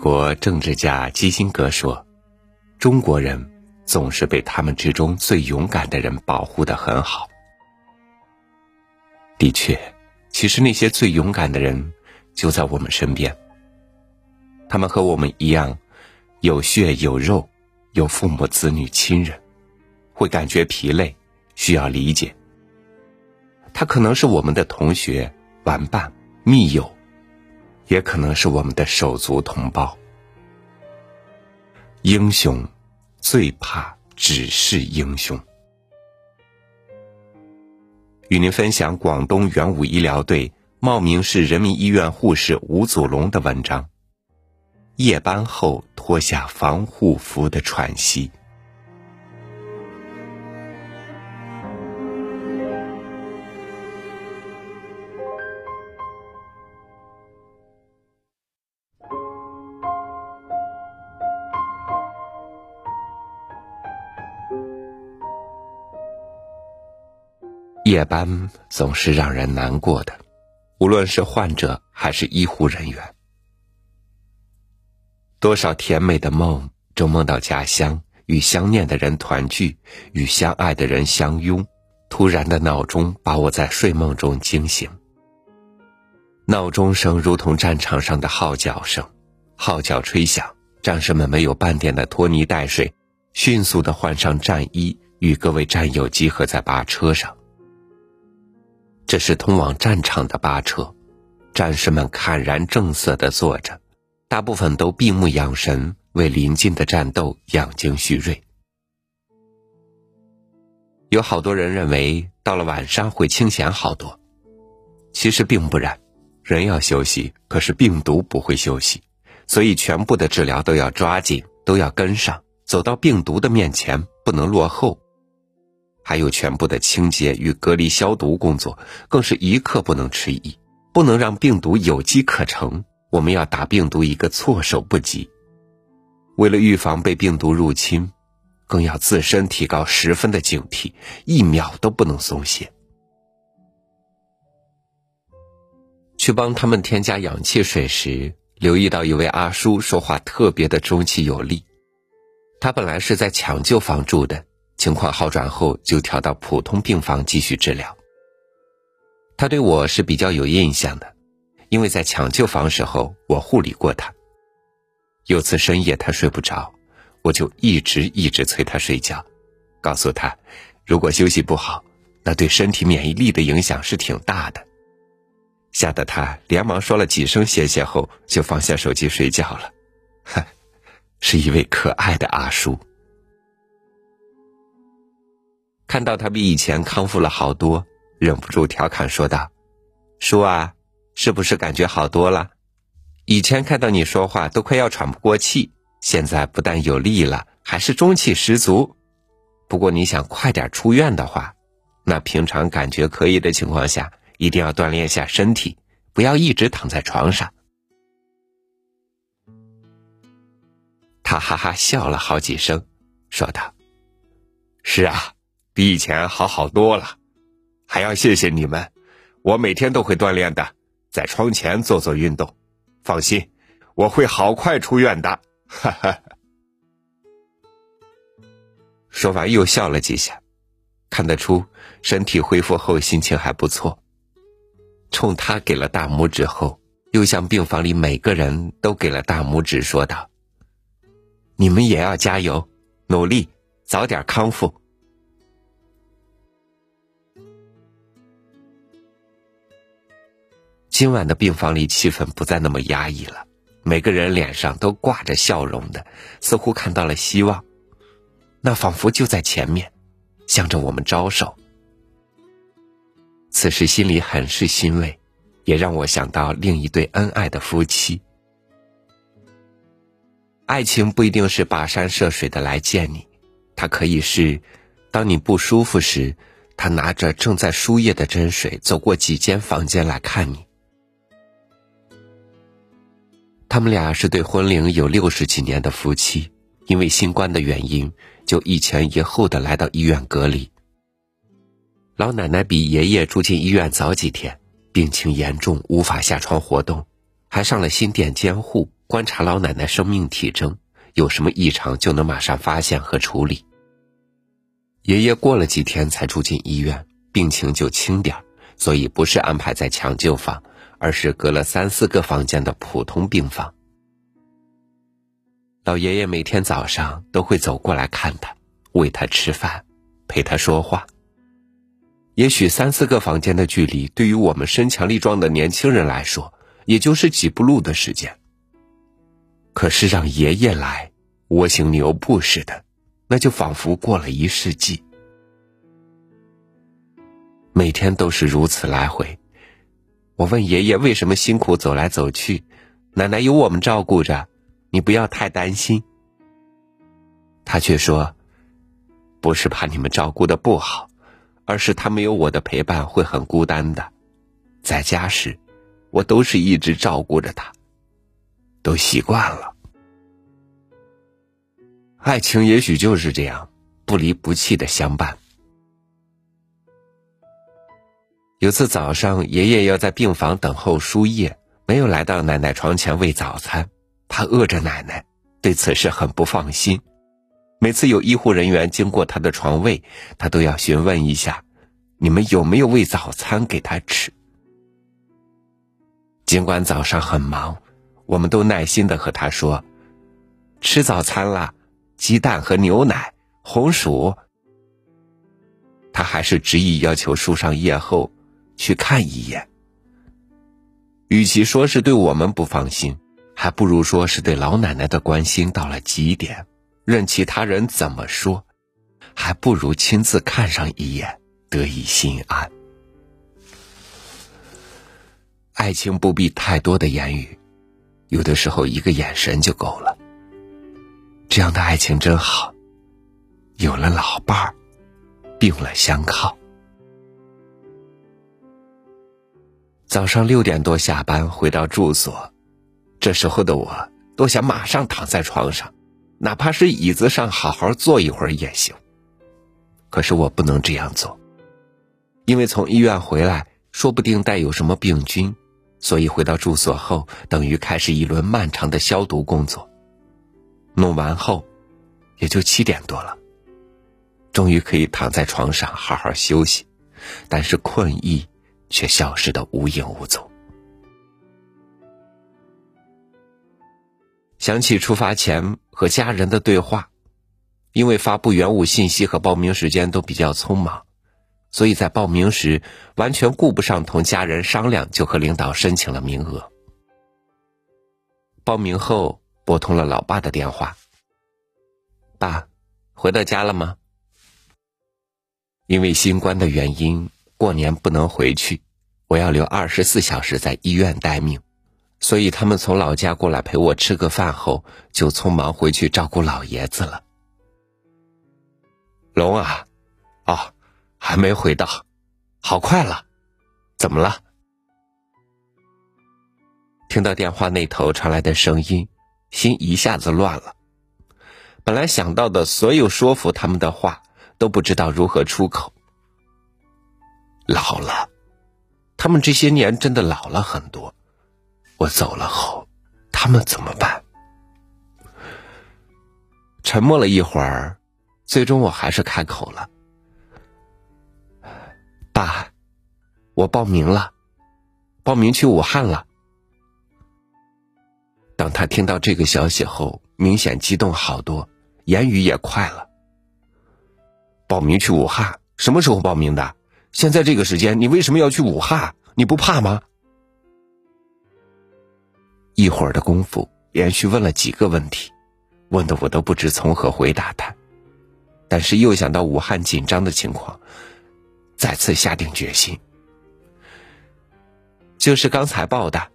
国政治家基辛格说：“中国人总是被他们之中最勇敢的人保护的很好。”的确，其实那些最勇敢的人就在我们身边。他们和我们一样，有血有肉，有父母子女亲人，会感觉疲累，需要理解。他可能是我们的同学、玩伴、密友。也可能是我们的手足同胞。英雄最怕只是英雄。与您分享广东元武医疗队茂名市人民医院护士吴祖龙的文章：夜班后脱下防护服的喘息。夜班总是让人难过的，无论是患者还是医护人员。多少甜美的梦，正梦到家乡，与相念的人团聚，与相爱的人相拥。突然的闹钟把我在睡梦中惊醒。闹钟声如同战场上的号角声，号角吹响，战士们没有半点的拖泥带水，迅速的换上战衣，与各位战友集合在巴车上。这是通往战场的巴车，战士们坦然正色的坐着，大部分都闭目养神，为临近的战斗养精蓄锐。有好多人认为到了晚上会清闲好多，其实并不然，人要休息，可是病毒不会休息，所以全部的治疗都要抓紧，都要跟上，走到病毒的面前，不能落后。还有全部的清洁与隔离消毒工作，更是一刻不能迟疑，不能让病毒有机可乘。我们要打病毒一个措手不及。为了预防被病毒入侵，更要自身提高十分的警惕，一秒都不能松懈。去帮他们添加氧气水时，留意到一位阿叔说话特别的中气有力。他本来是在抢救房住的。情况好转后，就调到普通病房继续治疗。他对我是比较有印象的，因为在抢救房时候我护理过他。有次深夜他睡不着，我就一直一直催他睡觉，告诉他，如果休息不好，那对身体免疫力的影响是挺大的。吓得他连忙说了几声谢谢后，就放下手机睡觉了。哈，是一位可爱的阿叔。看到他比以前康复了好多，忍不住调侃说道：“叔啊，是不是感觉好多了？以前看到你说话都快要喘不过气，现在不但有力了，还是中气十足。不过你想快点出院的话，那平常感觉可以的情况下，一定要锻炼一下身体，不要一直躺在床上。”他哈哈笑了好几声，说道：“是啊。”比以前好好多了，还要谢谢你们，我每天都会锻炼的，在窗前做做运动。放心，我会好快出院的。哈哈。说完又笑了几下，看得出身体恢复后心情还不错。冲他给了大拇指后，又向病房里每个人都给了大拇指，说道：“你们也要加油，努力，早点康复。”今晚的病房里气氛不再那么压抑了，每个人脸上都挂着笑容的，似乎看到了希望，那仿佛就在前面，向着我们招手。此时心里很是欣慰，也让我想到另一对恩爱的夫妻。爱情不一定是跋山涉水的来见你，它可以是，当你不舒服时，他拿着正在输液的针水，走过几间房间来看你。他们俩是对婚龄有六十几年的夫妻，因为新冠的原因，就一前一后的来到医院隔离。老奶奶比爷爷住进医院早几天，病情严重，无法下床活动，还上了心电监护，观察老奶奶生命体征，有什么异常就能马上发现和处理。爷爷过了几天才住进医院，病情就轻点，所以不是安排在抢救房，而是隔了三四个房间的普通病房。老爷爷每天早上都会走过来看他，喂他吃饭，陪他说话。也许三四个房间的距离，对于我们身强力壮的年轻人来说，也就是几步路的时间。可是让爷爷来，蜗行牛步似的。那就仿佛过了一世纪，每天都是如此来回。我问爷爷为什么辛苦走来走去，奶奶有我们照顾着，你不要太担心。他却说，不是怕你们照顾的不好，而是他没有我的陪伴会很孤单的。在家时，我都是一直照顾着他，都习惯了。爱情也许就是这样，不离不弃的相伴。有次早上，爷爷要在病房等候输液，没有来到奶奶床前喂早餐，他饿着奶奶，对此事很不放心。每次有医护人员经过他的床位，他都要询问一下：“你们有没有喂早餐给他吃？”尽管早上很忙，我们都耐心的和他说：“吃早餐了。”鸡蛋和牛奶，红薯。他还是执意要求输上液后去看一眼。与其说是对我们不放心，还不如说是对老奶奶的关心到了极点。任其他人怎么说，还不如亲自看上一眼，得以心安。爱情不必太多的言语，有的时候一个眼神就够了。这样的爱情真好，有了老伴儿，病了相靠。早上六点多下班回到住所，这时候的我都想马上躺在床上，哪怕是椅子上好好坐一会儿也行。可是我不能这样做，因为从医院回来，说不定带有什么病菌，所以回到住所后，等于开始一轮漫长的消毒工作。弄完后，也就七点多了。终于可以躺在床上好好休息，但是困意却消失的无影无踪。想起出发前和家人的对话，因为发布原物信息和报名时间都比较匆忙，所以在报名时完全顾不上同家人商量，就和领导申请了名额。报名后。拨通了老爸的电话。爸，回到家了吗？因为新冠的原因，过年不能回去，我要留二十四小时在医院待命，所以他们从老家过来陪我吃个饭后，就匆忙回去照顾老爷子了。龙啊，哦，还没回到，好快了，怎么了？听到电话那头传来的声音。心一下子乱了，本来想到的所有说服他们的话，都不知道如何出口。老了，他们这些年真的老了很多。我走了后，他们怎么办？沉默了一会儿，最终我还是开口了：“爸，我报名了，报名去武汉了。”当他听到这个消息后，明显激动好多，言语也快了。报名去武汉，什么时候报名的？现在这个时间，你为什么要去武汉？你不怕吗？一会儿的功夫，连续问了几个问题，问的我都不知从何回答他。但是又想到武汉紧张的情况，再次下定决心，就是刚才报的，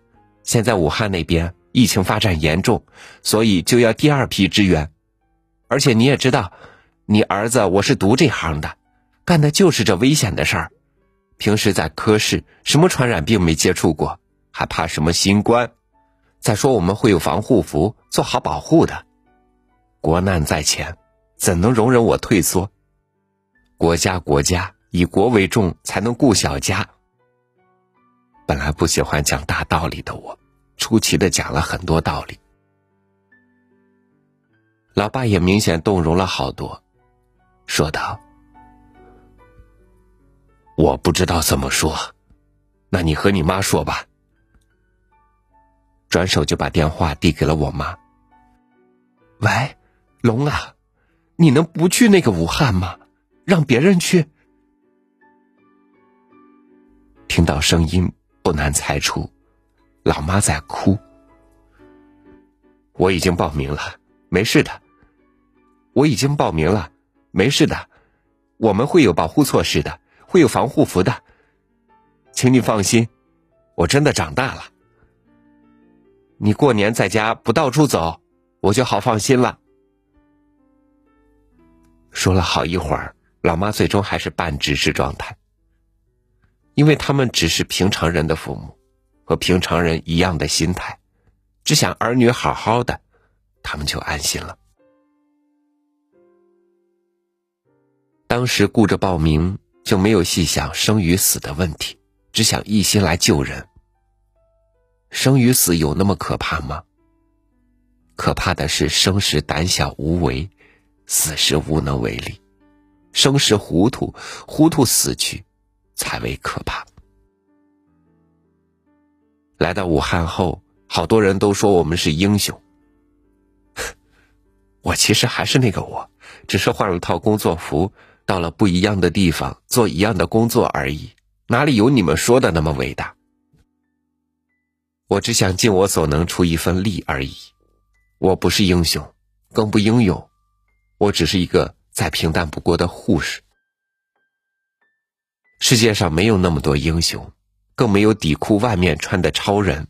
现在武汉那边。疫情发展严重，所以就要第二批支援。而且你也知道，你儿子我是读这行的，干的就是这危险的事儿。平时在科室，什么传染病没接触过，还怕什么新冠？再说我们会有防护服，做好保护的。国难在前，怎能容忍我退缩？国家国家，以国为重，才能顾小家。本来不喜欢讲大道理的我。出奇的讲了很多道理，老爸也明显动容了好多，说道：“我不知道怎么说，那你和你妈说吧。”转手就把电话递给了我妈。“喂，龙啊，你能不去那个武汉吗？让别人去。”听到声音，不难猜出，老妈在哭。我已经报名了，没事的。我已经报名了，没事的，我们会有保护措施的，会有防护服的，请你放心，我真的长大了。你过年在家不到处走，我就好放心了。说了好一会儿，老妈最终还是半直视状态，因为他们只是平常人的父母，和平常人一样的心态，只想儿女好好的，他们就安心了。当时顾着报名，就没有细想生与死的问题，只想一心来救人。生与死有那么可怕吗？可怕的是生时胆小无为，死时无能为力。生时糊涂，糊涂死去，才为可怕。来到武汉后，好多人都说我们是英雄。我其实还是那个我，只是换了套工作服。到了不一样的地方做一样的工作而已，哪里有你们说的那么伟大？我只想尽我所能出一份力而已。我不是英雄，更不英勇，我只是一个再平淡不过的护士。世界上没有那么多英雄，更没有底裤外面穿的超人，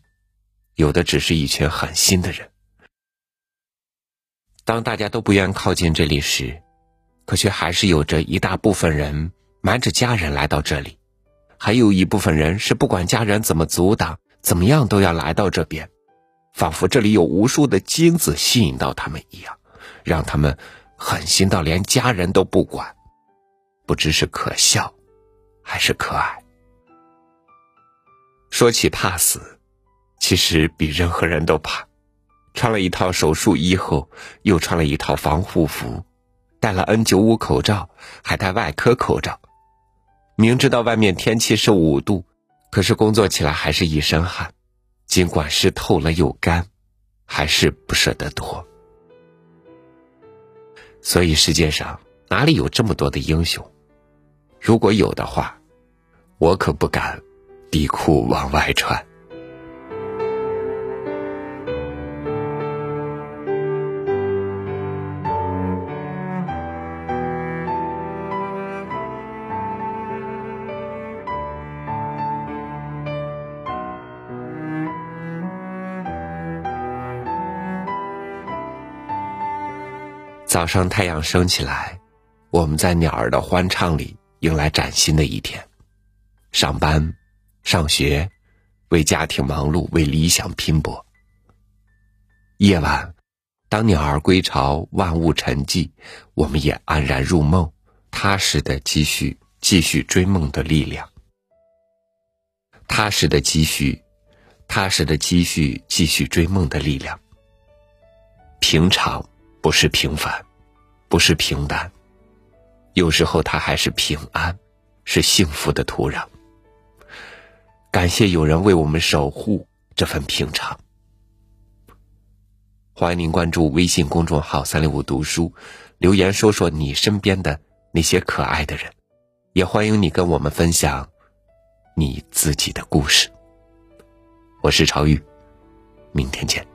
有的只是一群狠心的人。当大家都不愿靠近这里时。可却还是有着一大部分人瞒着家人来到这里，还有一部分人是不管家人怎么阻挡，怎么样都要来到这边，仿佛这里有无数的金子吸引到他们一样，让他们狠心到连家人都不管，不知是可笑，还是可爱。说起怕死，其实比任何人都怕。穿了一套手术衣后，又穿了一套防护服。戴了 N 九五口罩，还戴外科口罩，明知道外面天气是五度，可是工作起来还是一身汗，尽管湿透了又干，还是不舍得脱。所以世界上哪里有这么多的英雄？如果有的话，我可不敢底裤往外穿。早上太阳升起来，我们在鸟儿的欢唱里迎来崭新的一天。上班、上学，为家庭忙碌，为理想拼搏。夜晚，当鸟儿归巢，万物沉寂，我们也安然入梦，踏实的积蓄，继续追梦的力量。踏实的积蓄，踏实的积蓄，继续追梦的力量。平常。不是平凡，不是平淡，有时候它还是平安，是幸福的土壤。感谢有人为我们守护这份平常。欢迎您关注微信公众号“三六五读书”，留言说说你身边的那些可爱的人，也欢迎你跟我们分享你自己的故事。我是朝玉，明天见。